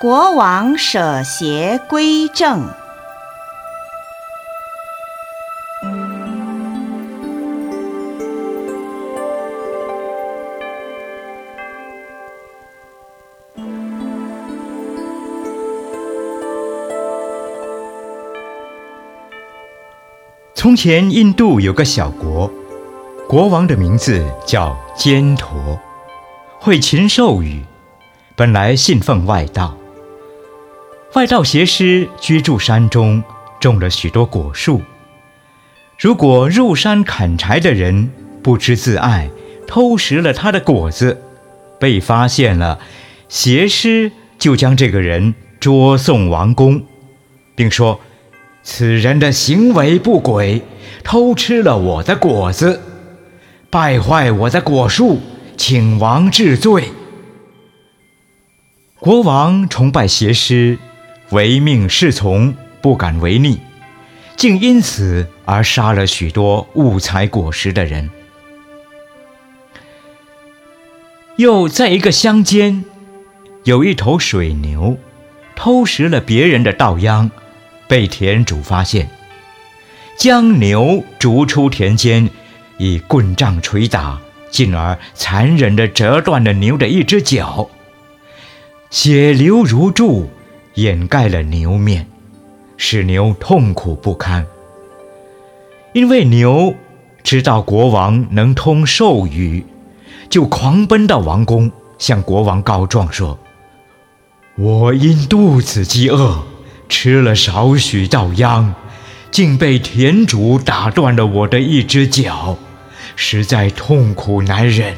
国王舍邪归正。从前，印度有个小国，国王的名字叫坚陀，会禽兽语，本来信奉外道。外道邪师居住山中，种了许多果树。如果入山砍柴的人不知自爱，偷食了他的果子，被发现了，邪师就将这个人捉送王宫，并说：“此人的行为不轨，偷吃了我的果子，败坏我的果树，请王治罪。”国王崇拜邪师。唯命是从，不敢违逆，竟因此而杀了许多误采果实的人。又在一个乡间，有一头水牛，偷食了别人的稻秧，被田主发现，将牛逐出田间，以棍杖捶打，进而残忍地折断了牛的一只脚，血流如注。掩盖了牛面，使牛痛苦不堪。因为牛知道国王能通兽语，就狂奔到王宫，向国王告状说：“我因肚子饥饿，吃了少许稻秧，竟被田主打断了我的一只脚，实在痛苦难忍，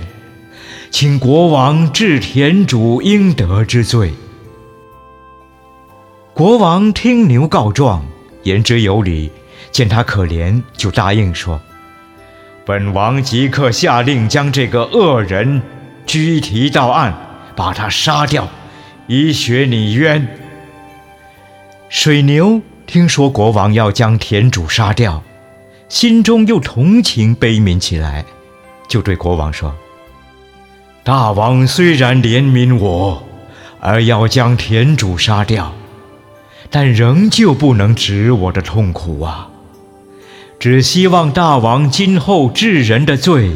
请国王治田主应得之罪。”国王听牛告状，言之有理，见他可怜，就答应说：“本王即刻下令将这个恶人拘提到案，把他杀掉，以雪你冤。”水牛听说国王要将田主杀掉，心中又同情悲悯起来，就对国王说：“大王虽然怜悯我，而要将田主杀掉。”但仍旧不能止我的痛苦啊！只希望大王今后治人的罪，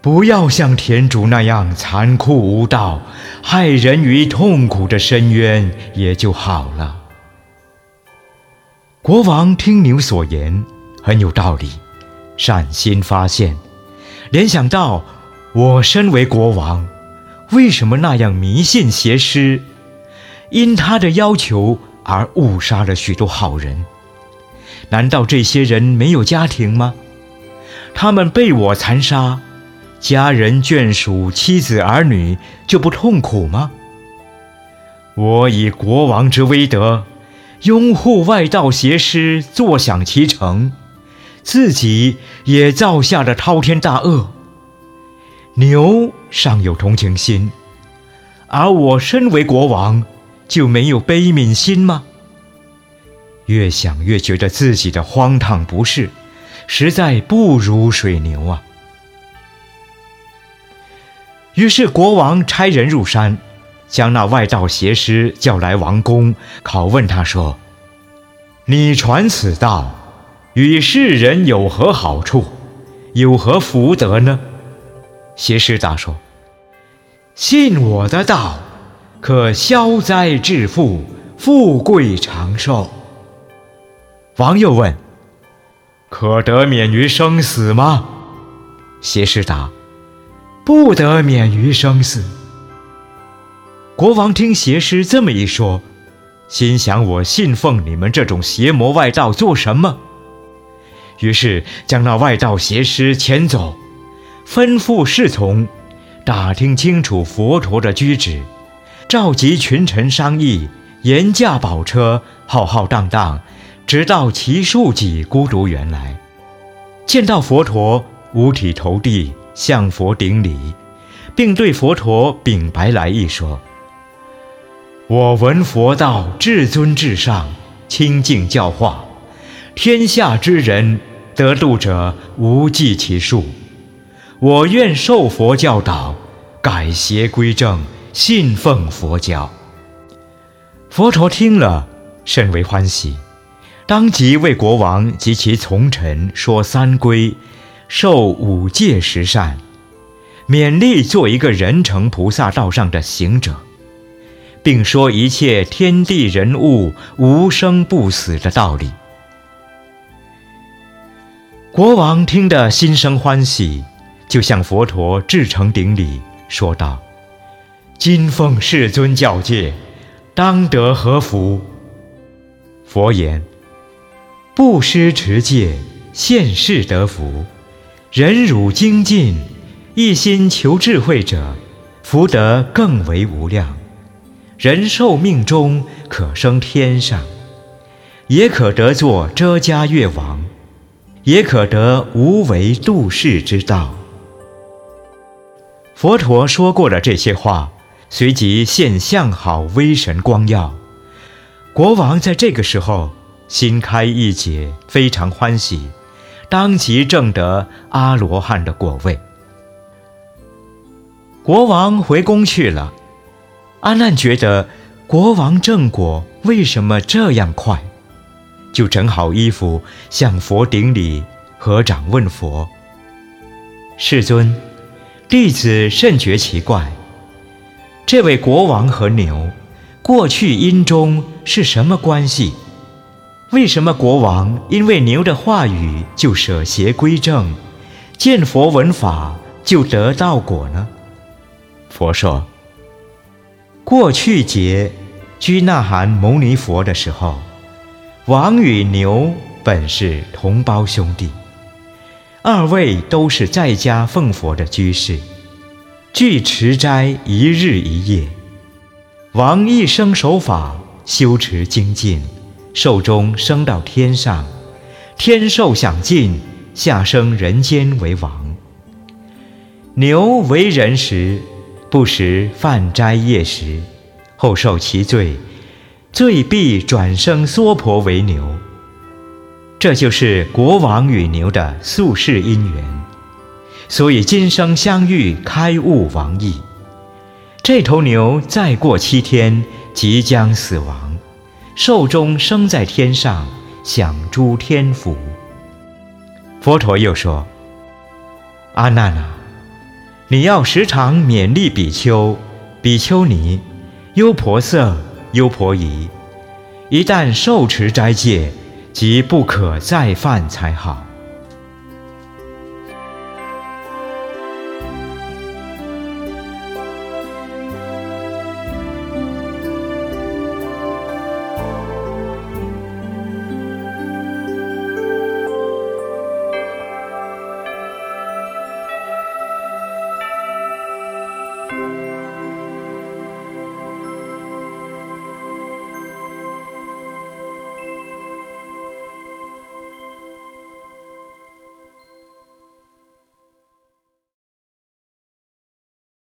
不要像田主那样残酷无道，害人于痛苦的深渊，也就好了。国王听牛所言很有道理，善心发现，联想到我身为国王，为什么那样迷信邪师？因他的要求。而误杀了许多好人，难道这些人没有家庭吗？他们被我残杀，家人眷属、妻子儿女就不痛苦吗？我以国王之威德，拥护外道邪师，坐享其成，自己也造下了滔天大恶。牛尚有同情心，而我身为国王。就没有悲悯心吗？越想越觉得自己的荒唐不是，实在不如水牛啊！于是国王差人入山，将那外道邪师叫来王宫，拷问他说：“你传此道，与世人有何好处？有何福德呢？”邪师答说：“信我的道。”可消灾致富，富贵长寿。王又问：“可得免于生死吗？”邪师答：“不得免于生死。”国王听邪师这么一说，心想：“我信奉你们这种邪魔外道做什么？”于是将那外道邪师遣走，吩咐侍从打听清楚佛陀的居址。召集群臣商议，严驾宝车，浩浩荡荡，直到齐树己孤独园来。见到佛陀，五体投地，向佛顶礼，并对佛陀禀白来意说：“我闻佛道至尊至上，清净教化，天下之人得度者无计其数。我愿受佛教导，改邪归正。”信奉佛教，佛陀听了，甚为欢喜，当即为国王及其从臣说三规，受五戒十善，勉励做一个人成菩萨道上的行者，并说一切天地人物无生不死的道理。国王听得心生欢喜，就向佛陀至诚顶礼，说道：“今奉世尊教戒。”当得何福？佛言：布施持戒，现世得福；忍辱精进，一心求智慧者，福德更为无量。人寿命中可升天上，也可得作遮迦越王，也可得无为度世之道。佛陀说过了这些话。随即现相好威神光耀，国王在这个时候心开意解，非常欢喜，当即证得阿罗汉的果位。国王回宫去了，阿难觉得国王正果为什么这样快，就整好衣服向佛顶礼，合掌问佛：“世尊，弟子甚觉奇怪。”这位国王和牛，过去因中是什么关系？为什么国王因为牛的话语就舍邪归正，见佛闻法就得道果呢？佛说：过去劫居那含牟尼佛的时候，王与牛本是同胞兄弟，二位都是在家奉佛的居士。具持斋一日一夜，王一生守法，修持精进，寿终升到天上，天寿享尽，下生人间为王。牛为人时，不食饭斋夜食，后受其罪，罪必转生娑婆为牛。这就是国王与牛的宿世因缘。所以今生相遇，开悟王意。这头牛再过七天即将死亡，寿终生在天上，享诸天福。佛陀又说：“阿难啊，你要时常勉励比丘、比丘尼、优婆塞、优婆夷，一旦受持斋戒，即不可再犯才好。”